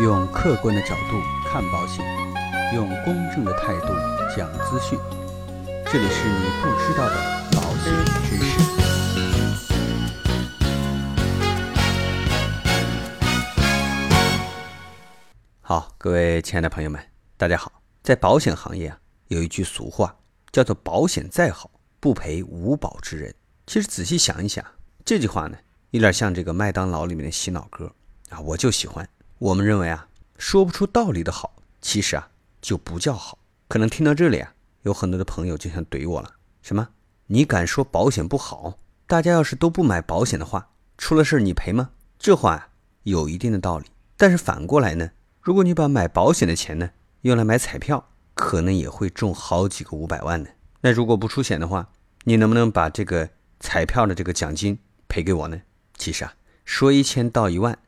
用客观的角度看保险，用公正的态度讲资讯。这里是你不知道的保险知识。好，各位亲爱的朋友们，大家好。在保险行业啊，有一句俗话叫做“保险再好，不赔无保之人”。其实仔细想一想，这句话呢，有点像这个麦当劳里面的洗脑歌啊，我就喜欢。我们认为啊，说不出道理的好，其实啊就不叫好。可能听到这里啊，有很多的朋友就想怼我了：什么？你敢说保险不好？大家要是都不买保险的话，出了事你赔吗？这话啊有一定的道理。但是反过来呢，如果你把买保险的钱呢用来买彩票，可能也会中好几个五百万呢。那如果不出险的话，你能不能把这个彩票的这个奖金赔给我呢？其实啊，说一千道一万，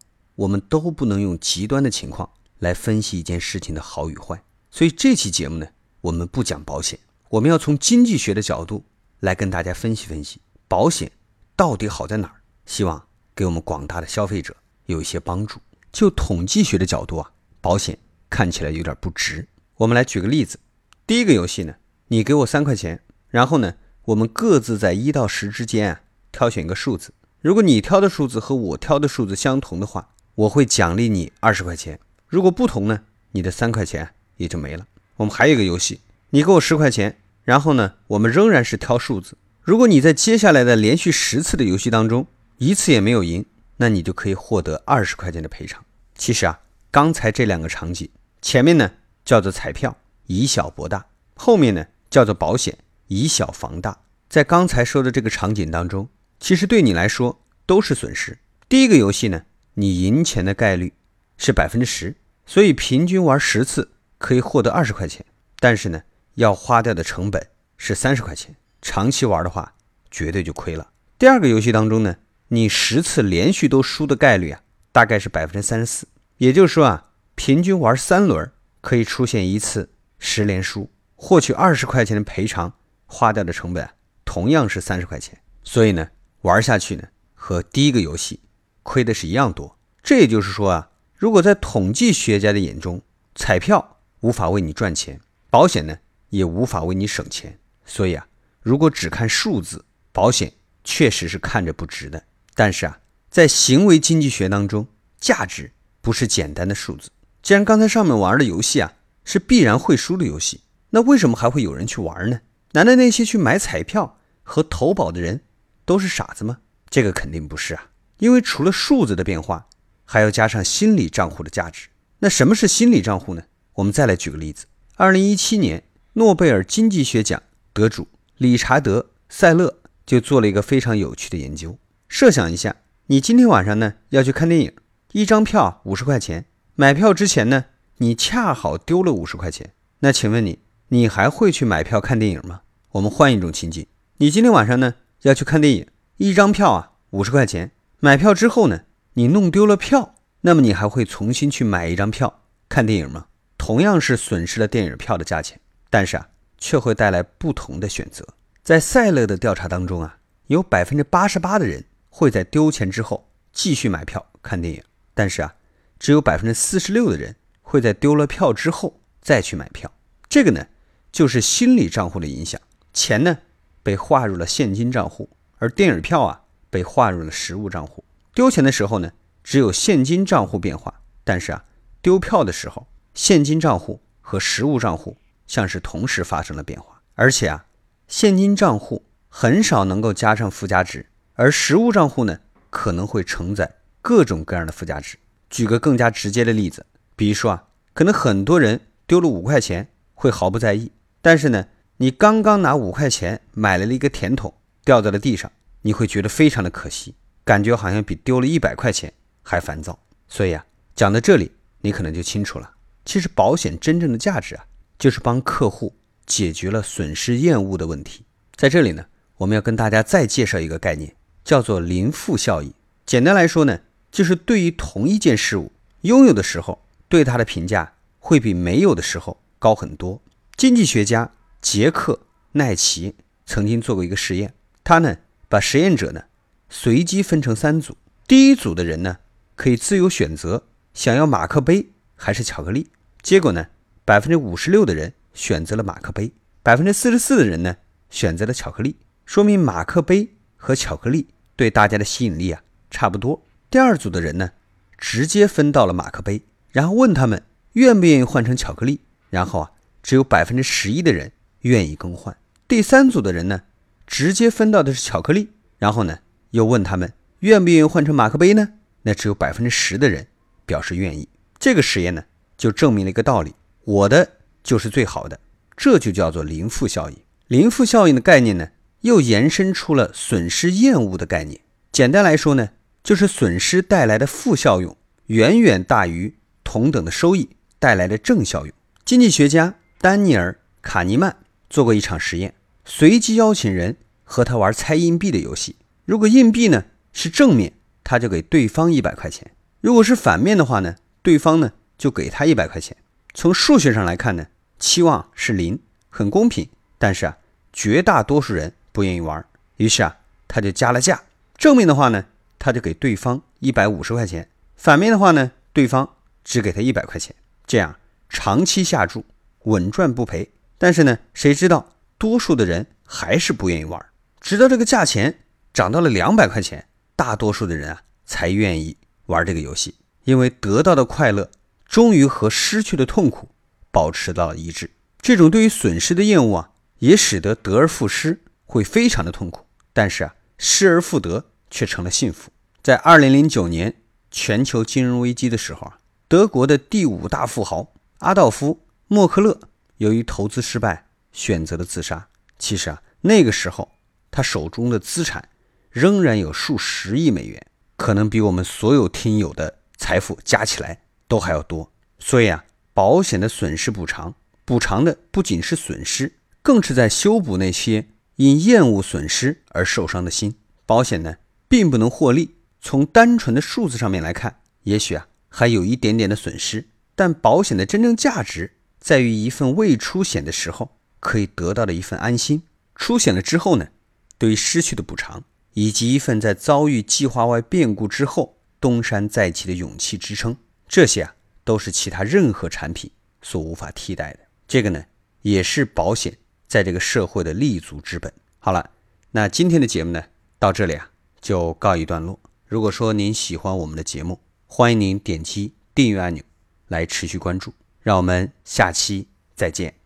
我们都不能用极端的情况来分析一件事情的好与坏。所以这期节目呢，我们不讲保险，我们要从经济学的角度来跟大家分析分析保险到底好在哪儿，希望给我们广大的消费者有一些帮助。就统计学的角度啊，保险看起来有点不值。我们来举个例子，第一个游戏呢，你给我三块钱，然后呢，我们各自在一到十之间啊挑选一个数字。如果你挑的数字和我挑的数字相同的话，我会奖励你二十块钱。如果不同呢，你的三块钱也就没了。我们还有一个游戏，你给我十块钱，然后呢，我们仍然是挑数字。如果你在接下来的连续十次的游戏当中一次也没有赢，那你就可以获得二十块钱的赔偿。其实啊，刚才这两个场景，前面呢叫做彩票，以小博大；后面呢叫做保险，以小防大。在刚才说的这个场景当中，其实对你来说都是损失。第一个游戏呢，你赢钱的概率是百分之十，所以平均玩十次可以获得二十块钱，但是呢，要花掉的成本是三十块钱，长期玩的话绝对就亏了。第二个游戏当中呢，你十次连续都输的概率啊，大概是百分之三十四，也就是说啊，平均玩三轮可以出现一次十连输，获取二十块钱的赔偿，花掉的成本啊同样是三十块钱，所以呢，玩下去呢和第一个游戏亏的是一样多。这也就是说啊，如果在统计学家的眼中，彩票无法为你赚钱，保险呢也无法为你省钱，所以啊，如果只看数字，保险确实是看着不值的。但是啊，在行为经济学当中，价值不是简单的数字。既然刚才上面玩的游戏啊是必然会输的游戏，那为什么还会有人去玩呢？难道那些去买彩票和投保的人都是傻子吗？这个肯定不是啊，因为除了数字的变化，还要加上心理账户的价值。那什么是心理账户呢？我们再来举个例子：二零一七年诺贝尔经济学奖得主理查德·塞勒就做了一个非常有趣的研究。设想一下，你今天晚上呢要去看电影，一张票五十块钱。买票之前呢，你恰好丢了五十块钱。那请问你，你还会去买票看电影吗？我们换一种情景，你今天晚上呢要去看电影，一张票啊五十块钱。买票之后呢，你弄丢了票，那么你还会重新去买一张票看电影吗？同样是损失了电影票的价钱，但是啊，却会带来不同的选择。在赛勒的调查当中啊，有百分之八十八的人。会在丢钱之后继续买票看电影，但是啊，只有百分之四十六的人会在丢了票之后再去买票。这个呢，就是心理账户的影响。钱呢被划入了现金账户，而电影票啊被划入了实物账户。丢钱的时候呢，只有现金账户变化，但是啊，丢票的时候，现金账户和实物账户像是同时发生了变化，而且啊，现金账户很少能够加上附加值。而实物账户呢，可能会承载各种各样的附加值。举个更加直接的例子，比如说啊，可能很多人丢了五块钱会毫不在意，但是呢，你刚刚拿五块钱买来了一个甜筒，掉在了地上，你会觉得非常的可惜，感觉好像比丢了一百块钱还烦躁。所以啊，讲到这里，你可能就清楚了，其实保险真正的价值啊，就是帮客户解决了损失厌恶的问题。在这里呢，我们要跟大家再介绍一个概念。叫做零负效益。简单来说呢，就是对于同一件事物，拥有的时候对它的评价会比没有的时候高很多。经济学家杰克奈奇曾经做过一个实验，他呢把实验者呢随机分成三组，第一组的人呢可以自由选择想要马克杯还是巧克力？结果呢，百分之五十六的人选择了马克杯，百分之四十四的人呢选择了巧克力，说明马克杯和巧克力对大家的吸引力啊差不多。第二组的人呢，直接分到了马克杯，然后问他们愿不愿意换成巧克力，然后啊，只有百分之十一的人愿意更换。第三组的人呢，直接分到的是巧克力，然后呢，又问他们愿不愿意换成马克杯呢？那只有百分之十的人表示愿意。这个实验呢？就证明了一个道理：我的就是最好的，这就叫做零负效应。零负效应的概念呢，又延伸出了损失厌恶的概念。简单来说呢，就是损失带来的负效用远远大于同等的收益带来的正效用。经济学家丹尼尔·卡尼曼做过一场实验，随机邀请人和他玩猜硬币的游戏。如果硬币呢是正面，他就给对方一百块钱；如果是反面的话呢，对方呢？就给他一百块钱。从数学上来看呢，期望是零，很公平。但是啊，绝大多数人不愿意玩，于是啊，他就加了价。正面的话呢，他就给对方一百五十块钱；反面的话呢，对方只给他一百块钱。这样长期下注，稳赚不赔。但是呢，谁知道多数的人还是不愿意玩，直到这个价钱涨到了两百块钱，大多数的人啊才愿意玩这个游戏，因为得到的快乐。终于和失去的痛苦保持到了一致。这种对于损失的厌恶啊，也使得得而复失会非常的痛苦。但是啊，失而复得却成了幸福。在二零零九年全球金融危机的时候啊，德国的第五大富豪阿道夫·默克勒由于投资失败选择了自杀。其实啊，那个时候他手中的资产仍然有数十亿美元，可能比我们所有听友的财富加起来。都还要多，所以啊，保险的损失补偿，补偿的不仅是损失，更是在修补那些因厌恶损失而受伤的心。保险呢，并不能获利，从单纯的数字上面来看，也许啊，还有一点点的损失。但保险的真正价值，在于一份未出险的时候可以得到的一份安心，出险了之后呢，对于失去的补偿，以及一份在遭遇计划外变故之后东山再起的勇气支撑。这些啊，都是其他任何产品所无法替代的。这个呢，也是保险在这个社会的立足之本。好了，那今天的节目呢，到这里啊，就告一段落。如果说您喜欢我们的节目，欢迎您点击订阅按钮来持续关注。让我们下期再见。